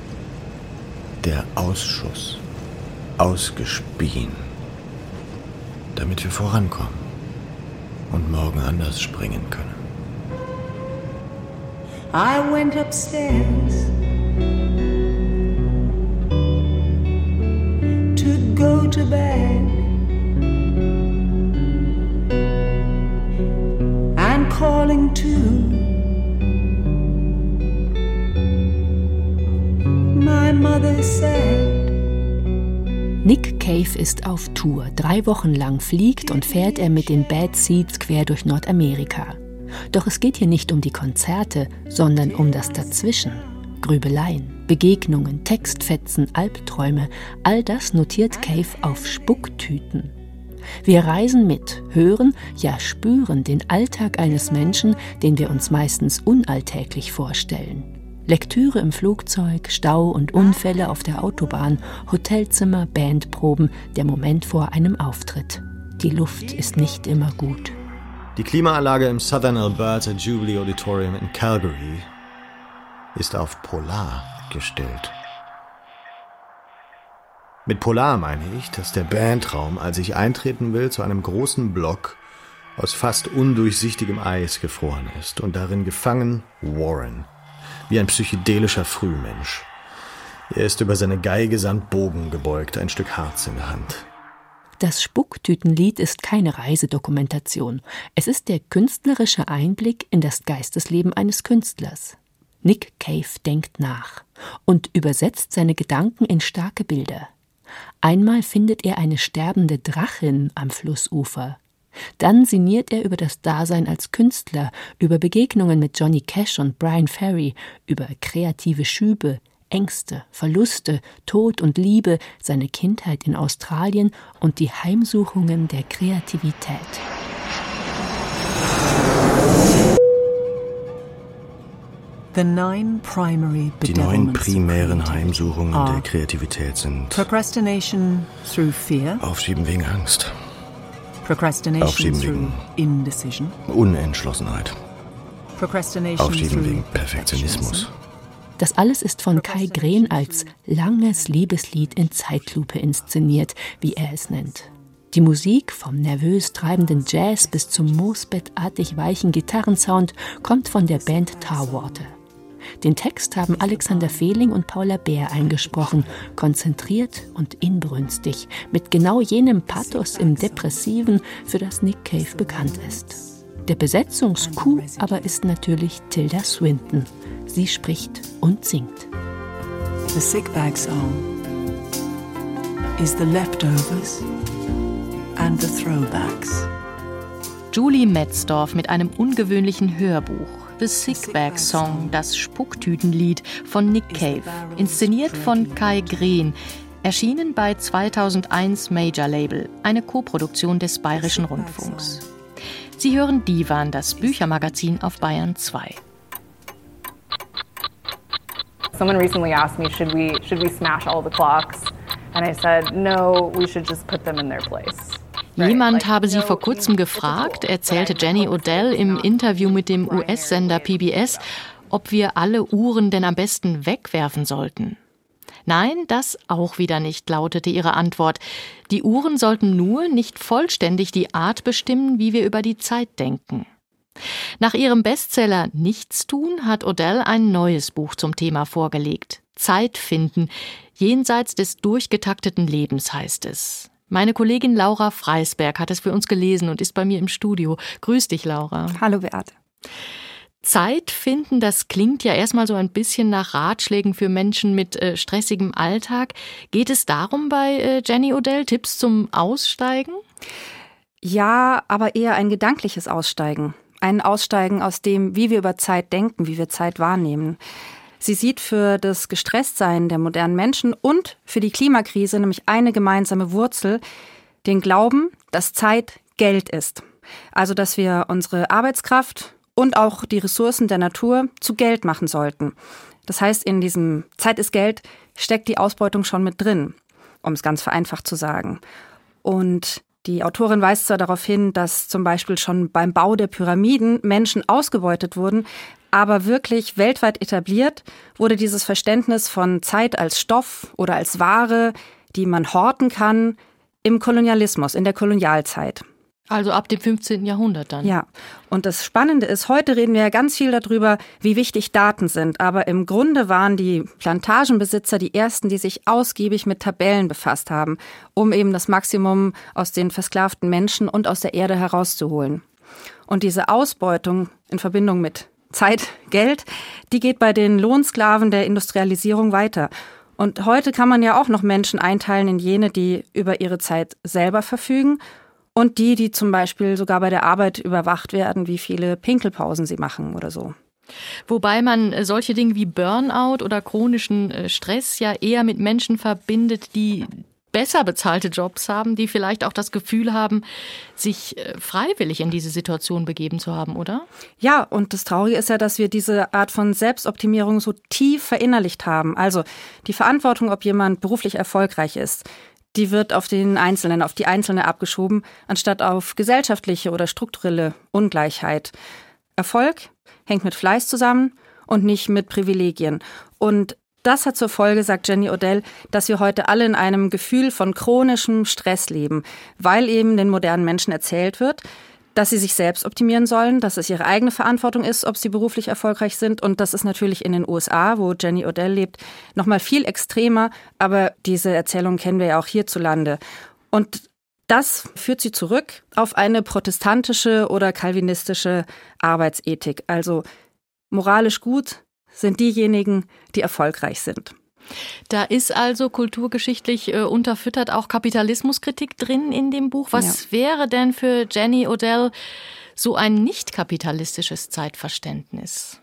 der Ausschuss, ausgespien, damit wir vorankommen und morgen anders springen können. I went upstairs to go to bed and calling to my mother said Nick Cave ist auf Tour. Drei Wochen lang fliegt und fährt er mit den Bad Seeds quer durch Nordamerika. Doch es geht hier nicht um die Konzerte, sondern um das Dazwischen. Grübeleien, Begegnungen, Textfetzen, Albträume, all das notiert Cave auf Spucktüten. Wir reisen mit, hören, ja spüren den Alltag eines Menschen, den wir uns meistens unalltäglich vorstellen. Lektüre im Flugzeug, Stau und Unfälle auf der Autobahn, Hotelzimmer, Bandproben, der Moment vor einem Auftritt. Die Luft ist nicht immer gut. Die Klimaanlage im Southern Alberta Jubilee Auditorium in Calgary ist auf Polar gestellt. Mit Polar meine ich, dass der Bandraum, als ich eintreten will, zu einem großen Block aus fast undurchsichtigem Eis gefroren ist und darin gefangen Warren, wie ein psychedelischer Frühmensch. Er ist über seine Geige samt Bogen gebeugt, ein Stück Harz in der Hand. Das Spucktütenlied ist keine Reisedokumentation. Es ist der künstlerische Einblick in das Geistesleben eines Künstlers. Nick Cave denkt nach und übersetzt seine Gedanken in starke Bilder. Einmal findet er eine sterbende Drachin am Flussufer. Dann sinniert er über das Dasein als Künstler, über Begegnungen mit Johnny Cash und Brian Ferry, über kreative Schübe, Ängste, Verluste, Tod und Liebe, seine Kindheit in Australien und die Heimsuchungen der Kreativität. Die neun primären Heimsuchungen der Kreativität sind Procrastination through fear, Aufschieben wegen Angst, Aufschieben wegen indecision, Unentschlossenheit, procrastination Aufschieben wegen Perfektionismus. Das alles ist von Kai Green als langes Liebeslied in Zeitlupe inszeniert, wie er es nennt. Die Musik, vom nervös treibenden Jazz bis zum moosbettartig weichen Gitarrensound, kommt von der Band Tarwater. Den Text haben Alexander Fehling und Paula Bär eingesprochen, konzentriert und inbrünstig, mit genau jenem Pathos im Depressiven, für das Nick Cave bekannt ist. Der Besetzungskuh aber ist natürlich Tilda Swinton. Sie spricht und singt. The sick bag song is the leftovers and the throwbacks. Julie Metzdorf mit einem ungewöhnlichen Hörbuch. The Sick Bag Song, das Spucktütenlied von Nick Cave, inszeniert von Kai Green, erschienen bei 2001 Major Label, eine Koproduktion des Bayerischen Rundfunks. Sie hören Divan, das Büchermagazin auf Bayern 2. Someone recently asked me, should we, should we smash all the clocks? And I said, no, we should just put them in their place. Jemand habe sie vor kurzem gefragt, erzählte Jenny Odell im Interview mit dem US-Sender PBS, ob wir alle Uhren denn am besten wegwerfen sollten. Nein, das auch wieder nicht, lautete ihre Antwort. Die Uhren sollten nur nicht vollständig die Art bestimmen, wie wir über die Zeit denken. Nach ihrem Bestseller Nichtstun hat Odell ein neues Buch zum Thema vorgelegt. Zeit finden, jenseits des durchgetakteten Lebens heißt es. Meine Kollegin Laura Freisberg hat es für uns gelesen und ist bei mir im Studio. Grüß dich, Laura. Hallo, Beate. Zeit finden, das klingt ja erstmal so ein bisschen nach Ratschlägen für Menschen mit äh, stressigem Alltag. Geht es darum bei äh, Jenny Odell, Tipps zum Aussteigen? Ja, aber eher ein gedankliches Aussteigen. Ein Aussteigen aus dem, wie wir über Zeit denken, wie wir Zeit wahrnehmen. Sie sieht für das Gestresstsein der modernen Menschen und für die Klimakrise nämlich eine gemeinsame Wurzel, den Glauben, dass Zeit Geld ist. Also dass wir unsere Arbeitskraft und auch die Ressourcen der Natur zu Geld machen sollten. Das heißt, in diesem Zeit ist Geld steckt die Ausbeutung schon mit drin, um es ganz vereinfacht zu sagen. Und die Autorin weist zwar darauf hin, dass zum Beispiel schon beim Bau der Pyramiden Menschen ausgebeutet wurden, Aber wirklich weltweit etabliert wurde dieses Verständnis von Zeit als Stoff oder als Ware, die man horten kann, im Kolonialismus, in der Kolonialzeit. Also ab dem 15. Jahrhundert dann. Ja, und das Spannende ist, heute reden wir ja ganz viel darüber, wie wichtig Daten sind. Aber im Grunde waren die Plantagenbesitzer die ersten, die sich ausgiebig mit Tabellen befasst haben, um eben das Maximum aus den versklavten Menschen und aus der Erde herauszuholen. Und diese Ausbeutung in Verbindung mit Zeit, Geld, die geht bei den Lohnsklaven der Industrialisierung weiter. Und heute kann man ja auch noch Menschen einteilen in jene, die über ihre Zeit selber verfügen und die, die zum Beispiel sogar bei der Arbeit überwacht werden, wie viele Pinkelpausen sie machen oder so. Wobei man äh, solche Dinge wie Burnout oder chronischen äh, Stress ja eher mit Menschen verbindet, die besser bezahlte Jobs haben, die vielleicht auch das Gefühl haben, sich äh, freiwillig in diese Situation begeben zu haben, oder? Ja, und das Traurige ist ja, dass wir diese Art von Selbstoptimierung so tief verinnerlicht haben. Also die Verantwortung, ob jemand beruflich erfolgreich ist, die wird auf den Einzelnen, auf die Einzelne abgeschoben, anstatt auf gesellschaftliche oder strukturelle Ungleichheit. Erfolg hängt mit Fleiß zusammen und nicht mit Privilegien. Und das hat zur Folge, sagt Jenny Odell, dass wir heute alle in einem Gefühl von chronischem Stress leben, weil eben den modernen Menschen erzählt wird, dass sie sich selbst optimieren sollen, dass es ihre eigene Verantwortung ist, ob sie beruflich erfolgreich sind. Und das ist natürlich in den USA, wo Jenny Odell lebt, noch mal viel extremer. Aber diese Erzählung kennen wir ja auch hierzulande. Und das führt sie zurück auf eine protestantische oder kalvinistische Arbeitsethik. Also moralisch gut sind diejenigen, die erfolgreich sind. Da ist also kulturgeschichtlich äh, unterfüttert auch Kapitalismuskritik drin in dem Buch. Was ja. wäre denn für Jenny Odell so ein nicht kapitalistisches Zeitverständnis?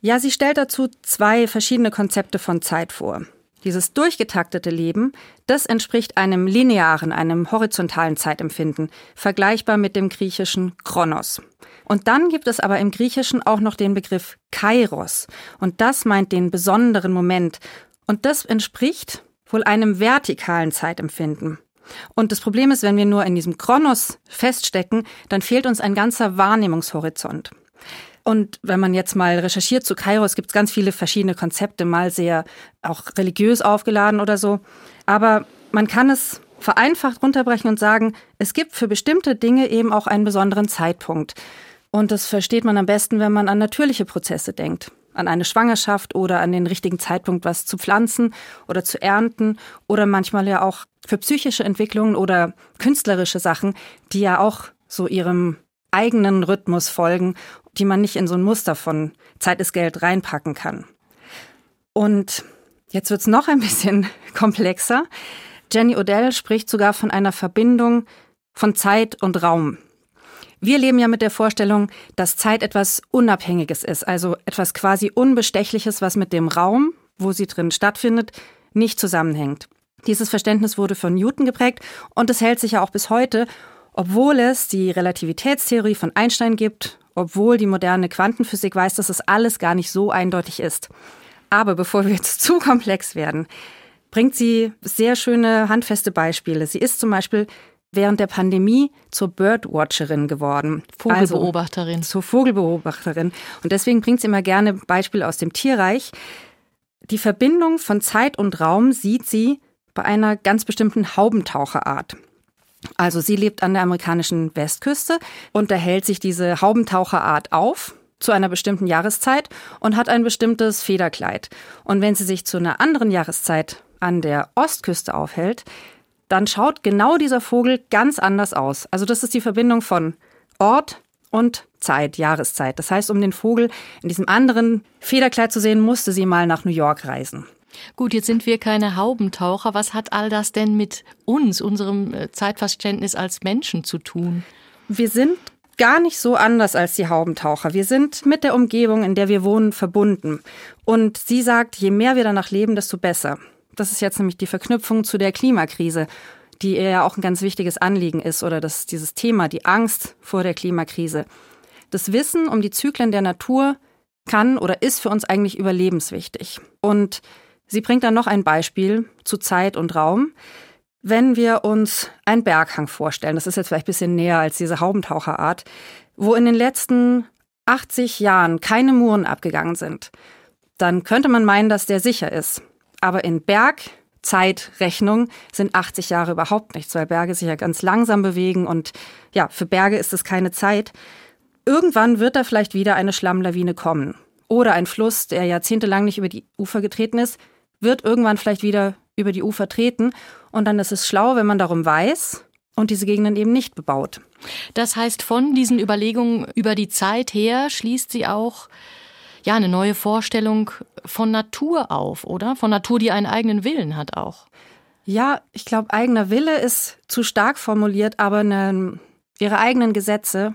Ja, sie stellt dazu zwei verschiedene Konzepte von Zeit vor. Dieses durchgetaktete Leben, das entspricht einem linearen, einem horizontalen Zeitempfinden, vergleichbar mit dem griechischen Chronos. Und dann gibt es aber im Griechischen auch noch den Begriff Kairos. Und das meint den besonderen Moment. Und das entspricht wohl einem vertikalen Zeitempfinden. Und das Problem ist, wenn wir nur in diesem Chronos feststecken, dann fehlt uns ein ganzer Wahrnehmungshorizont. Und wenn man jetzt mal recherchiert zu Kairos, gibt es ganz viele verschiedene Konzepte, mal sehr auch religiös aufgeladen oder so. Aber man kann es vereinfacht runterbrechen und sagen, es gibt für bestimmte Dinge eben auch einen besonderen Zeitpunkt. Und das versteht man am besten, wenn man an natürliche Prozesse denkt. An eine Schwangerschaft oder an den richtigen Zeitpunkt, was zu pflanzen oder zu ernten oder manchmal ja auch für psychische Entwicklungen oder künstlerische Sachen, die ja auch so ihrem eigenen Rhythmus folgen, die man nicht in so ein Muster von Zeit ist Geld reinpacken kann. Und jetzt wird's noch ein bisschen komplexer. Jenny Odell spricht sogar von einer Verbindung von Zeit und Raum. Wir leben ja mit der Vorstellung, dass Zeit etwas Unabhängiges ist, also etwas quasi Unbestechliches, was mit dem Raum, wo sie drin stattfindet, nicht zusammenhängt. Dieses Verständnis wurde von Newton geprägt und es hält sich ja auch bis heute obwohl es die Relativitätstheorie von Einstein gibt, obwohl die moderne Quantenphysik weiß, dass es alles gar nicht so eindeutig ist. Aber bevor wir jetzt zu komplex werden, bringt sie sehr schöne handfeste Beispiele. Sie ist zum Beispiel während der Pandemie zur Birdwatcherin geworden. Vogelbeobachterin. Also zur Vogelbeobachterin. Und deswegen bringt sie immer gerne Beispiele aus dem Tierreich. Die Verbindung von Zeit und Raum sieht sie bei einer ganz bestimmten Haubentaucherart. Also sie lebt an der amerikanischen Westküste und erhält sich diese Haubentaucherart auf zu einer bestimmten Jahreszeit und hat ein bestimmtes Federkleid. Und wenn sie sich zu einer anderen Jahreszeit an der Ostküste aufhält, dann schaut genau dieser Vogel ganz anders aus. Also das ist die Verbindung von Ort und Zeit, Jahreszeit. Das heißt, um den Vogel in diesem anderen Federkleid zu sehen, musste sie mal nach New York reisen. Gut, jetzt sind wir keine Haubentaucher. Was hat all das denn mit uns, unserem äh, Zeitverständnis als Menschen zu tun? Wir sind gar nicht so anders als die Haubentaucher. Wir sind mit der Umgebung, in der wir wohnen, verbunden. Und sie sagt, je mehr wir danach leben, desto besser. Das ist jetzt nämlich die Verknüpfung zu der Klimakrise, die ihr ja auch ein ganz wichtiges Anliegen ist, oder das, dieses Thema, die Angst vor der Klimakrise. Das Wissen um die Zyklen der Natur kann oder ist für uns eigentlich überlebenswichtig. Und Sie bringt dann noch ein Beispiel zu Zeit und Raum. Wenn wir uns einen Berghang vorstellen, das ist jetzt vielleicht ein bisschen näher als diese Haubentaucherart, wo in den letzten 80 Jahren keine Muren abgegangen sind, dann könnte man meinen, dass der sicher ist. Aber in Bergzeitrechnung sind 80 Jahre überhaupt nichts, weil Berge sich ja ganz langsam bewegen und ja, für Berge ist es keine Zeit. Irgendwann wird da vielleicht wieder eine Schlammlawine kommen. Oder ein Fluss, der jahrzehntelang nicht über die Ufer getreten ist, wird irgendwann vielleicht wieder über die Ufer treten. Und dann ist es schlau, wenn man darum weiß und diese Gegenden eben nicht bebaut. Das heißt, von diesen Überlegungen über die Zeit her schließt sie auch ja eine neue Vorstellung von Natur auf, oder? Von Natur, die einen eigenen Willen hat auch. Ja, ich glaube, eigener Wille ist zu stark formuliert, aber eine, ihre eigenen Gesetze,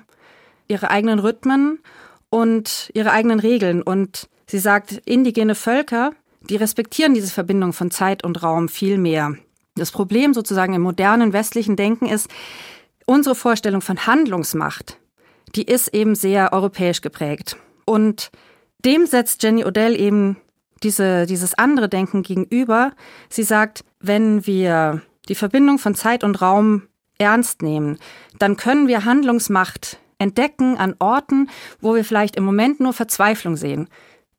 ihre eigenen Rhythmen und ihre eigenen Regeln. Und sie sagt, indigene Völker, die respektieren diese Verbindung von Zeit und Raum viel mehr. Das Problem sozusagen im modernen westlichen Denken ist, unsere Vorstellung von Handlungsmacht, die ist eben sehr europäisch geprägt. Und dem setzt Jenny Odell eben diese, dieses andere Denken gegenüber. Sie sagt, wenn wir die Verbindung von Zeit und Raum ernst nehmen, dann können wir Handlungsmacht entdecken an Orten, wo wir vielleicht im Moment nur Verzweiflung sehen.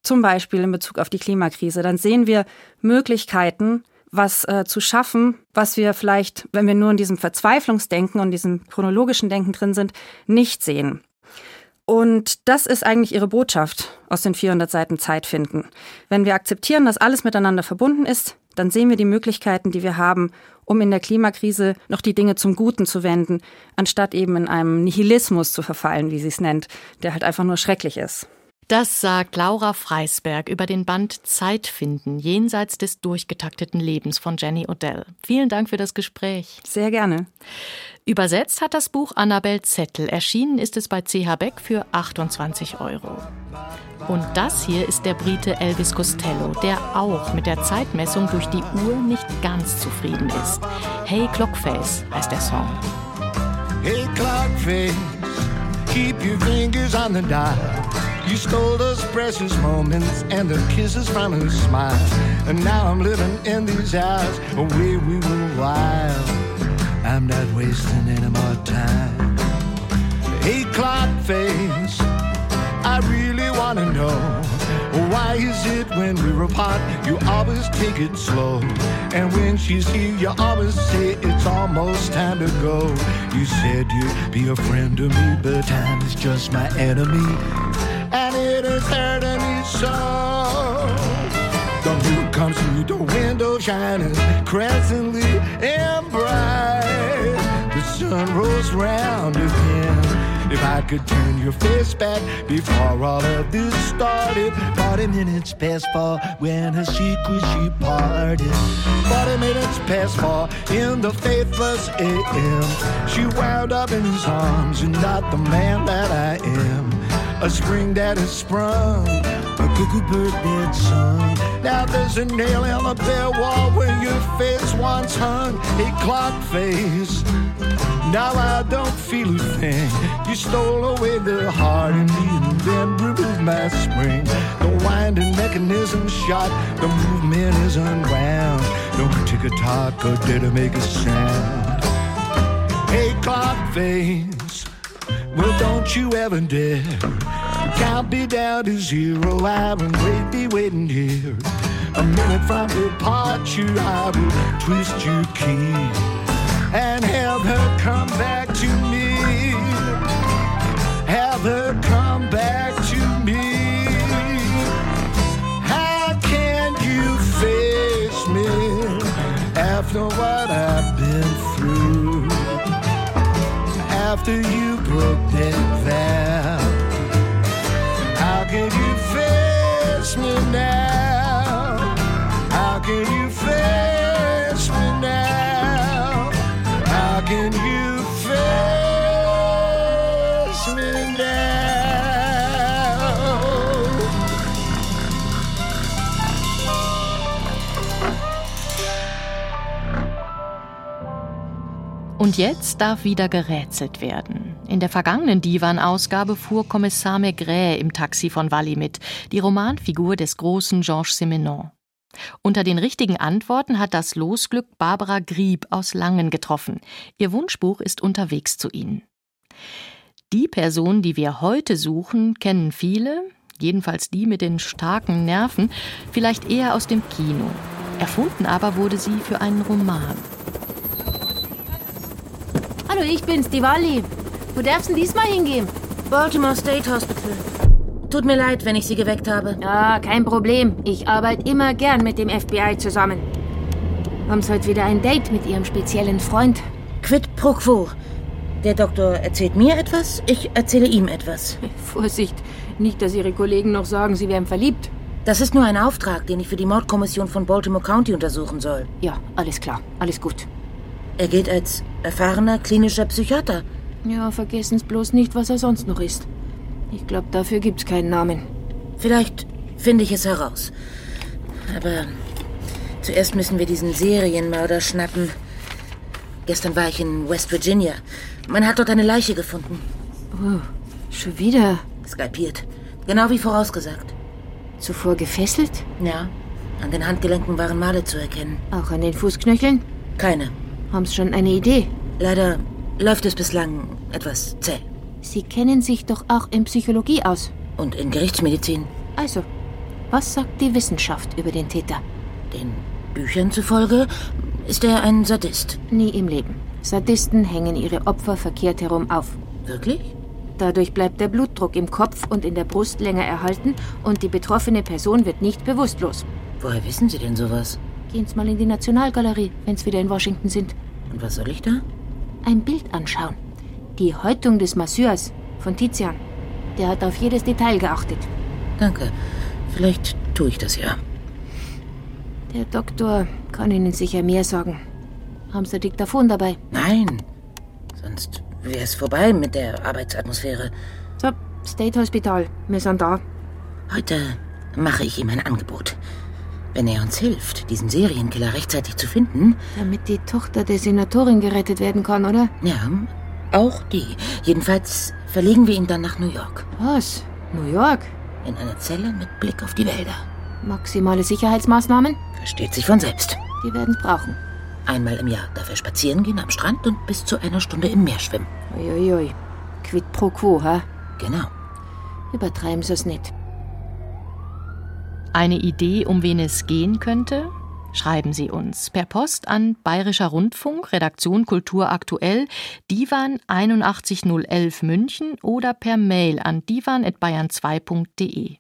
Zum Beispiel in Bezug auf die Klimakrise. Dann sehen wir Möglichkeiten, was äh, zu schaffen, was wir vielleicht, wenn wir nur in diesem Verzweiflungsdenken und diesem chronologischen Denken drin sind, nicht sehen. Und das ist eigentlich ihre Botschaft aus den 400 Seiten Zeit finden. Wenn wir akzeptieren, dass alles miteinander verbunden ist, dann sehen wir die Möglichkeiten, die wir haben, um in der Klimakrise noch die Dinge zum Guten zu wenden, anstatt eben in einem Nihilismus zu verfallen, wie sie es nennt, der halt einfach nur schrecklich ist. Das sagt Laura Freisberg über den Band Zeit finden, jenseits des durchgetakteten Lebens von Jenny Odell. Vielen Dank für das Gespräch. Sehr gerne. Übersetzt hat das Buch Annabel Zettel. Erschienen ist es bei CH Beck für 28 Euro. Und das hier ist der Brite Elvis Costello, der auch mit der Zeitmessung durch die Uhr nicht ganz zufrieden ist. Hey Clockface heißt der Song. Hey Clockface, keep your fingers on the dial. You stole those precious moments and the kisses from her smile. And now I'm living in these hours away we were wild. I'm not wasting any more time. Hey, clock face, I really wanna know why is it when we're apart you always take it slow, and when she's here you always say it's almost time to go. You said you'd be a friend to me, but time is just my enemy, and it is hurting me so. The moon comes through the window shining crescently and bright. The sun rolls round again. If I could turn your face back before all of this started. 40 minutes past four when her secret she parted. 40 minutes past four in the faithless AM. She wound up in his arms and not the man that I am. A spring that has sprung, a cuckoo bird did sung. Now there's a nail in the bare wall where your face once hung. A clock face. Now I don't feel a thing. You stole away the heart in me and then removed my spring. The winding mechanism shot, the movement is unwound. No tick a tock or did it make a sound. Hey, clock face. Well, don't you ever dare count me down to zero. I will wait, be waiting here. A minute from departure, I will twist your key and have her come back to me. Have her come back to me. How can you face me after what I've been through? After you Und jetzt darf wieder gerätselt werden. In der vergangenen Divan-Ausgabe fuhr Kommissar Maigret im Taxi von Walli mit, die Romanfigur des großen Georges Simenon. Unter den richtigen Antworten hat das Losglück Barbara Grieb aus Langen getroffen. Ihr Wunschbuch ist unterwegs zu Ihnen. Die Person, die wir heute suchen, kennen viele, jedenfalls die mit den starken Nerven, vielleicht eher aus dem Kino. Erfunden aber wurde sie für einen Roman. Hallo, ich bin's, die Wally. Wo darfst du diesmal hingehen? Baltimore State Hospital. Tut mir leid, wenn ich Sie geweckt habe. Ja, kein Problem. Ich arbeite immer gern mit dem FBI zusammen. Haben Sie heute wieder ein Date mit Ihrem speziellen Freund? Quid pro quo. Der Doktor erzählt mir etwas, ich erzähle ihm etwas. Vorsicht, nicht, dass Ihre Kollegen noch sagen, Sie wären verliebt. Das ist nur ein Auftrag, den ich für die Mordkommission von Baltimore County untersuchen soll. Ja, alles klar, alles gut. Er gilt als erfahrener klinischer Psychiater. Ja, vergessen Sie bloß nicht, was er sonst noch ist. Ich glaube, dafür gibt's keinen Namen. Vielleicht finde ich es heraus. Aber zuerst müssen wir diesen Serienmörder schnappen. Gestern war ich in West Virginia. Man hat dort eine Leiche gefunden. Oh, schon wieder? Skalpiert. Genau wie vorausgesagt. Zuvor gefesselt? Ja. An den Handgelenken waren Male zu erkennen. Auch an den Fußknöcheln? Keine. Haben Sie schon eine Idee? Leider läuft es bislang etwas zäh. Sie kennen sich doch auch in Psychologie aus. Und in Gerichtsmedizin. Also, was sagt die Wissenschaft über den Täter? Den Büchern zufolge ist er ein Sadist. Nie im Leben. Sadisten hängen ihre Opfer verkehrt herum auf. Wirklich? Dadurch bleibt der Blutdruck im Kopf und in der Brust länger erhalten und die betroffene Person wird nicht bewusstlos. Woher wissen Sie denn sowas? Sie mal in die Nationalgalerie, wenn Sie wieder in Washington sind. Und was soll ich da? Ein Bild anschauen. Die Häutung des Masseurs von Tizian. Der hat auf jedes Detail geachtet. Danke. Vielleicht tue ich das ja. Der Doktor kann Ihnen sicher mehr sagen. Haben Sie Diktaphon dabei? Nein. Sonst wäre es vorbei mit der Arbeitsatmosphäre. So, State Hospital. Wir sind da. Heute mache ich ihm ein Angebot. Wenn er uns hilft, diesen Serienkiller rechtzeitig zu finden. Damit die Tochter der Senatorin gerettet werden kann, oder? Ja, auch die. Jedenfalls verlegen wir ihn dann nach New York. Was? New York? In eine Zelle mit Blick auf die Wälder. Maximale Sicherheitsmaßnahmen? Versteht sich von selbst. Die werden es brauchen. Einmal im Jahr darf er spazieren gehen am Strand und bis zu einer Stunde im Meer schwimmen. Uiuiui. Quid pro quo, ha? Genau. Übertreiben Sie es nicht. Eine Idee, um wen es gehen könnte? Schreiben Sie uns per Post an Bayerischer Rundfunk, Redaktion Kultur aktuell, Divan 81011 München oder per Mail an divan.bayern2.de.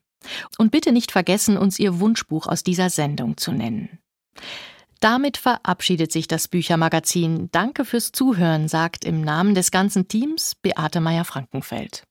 Und bitte nicht vergessen, uns Ihr Wunschbuch aus dieser Sendung zu nennen. Damit verabschiedet sich das Büchermagazin. Danke fürs Zuhören, sagt im Namen des ganzen Teams Beate Meyer-Frankenfeld.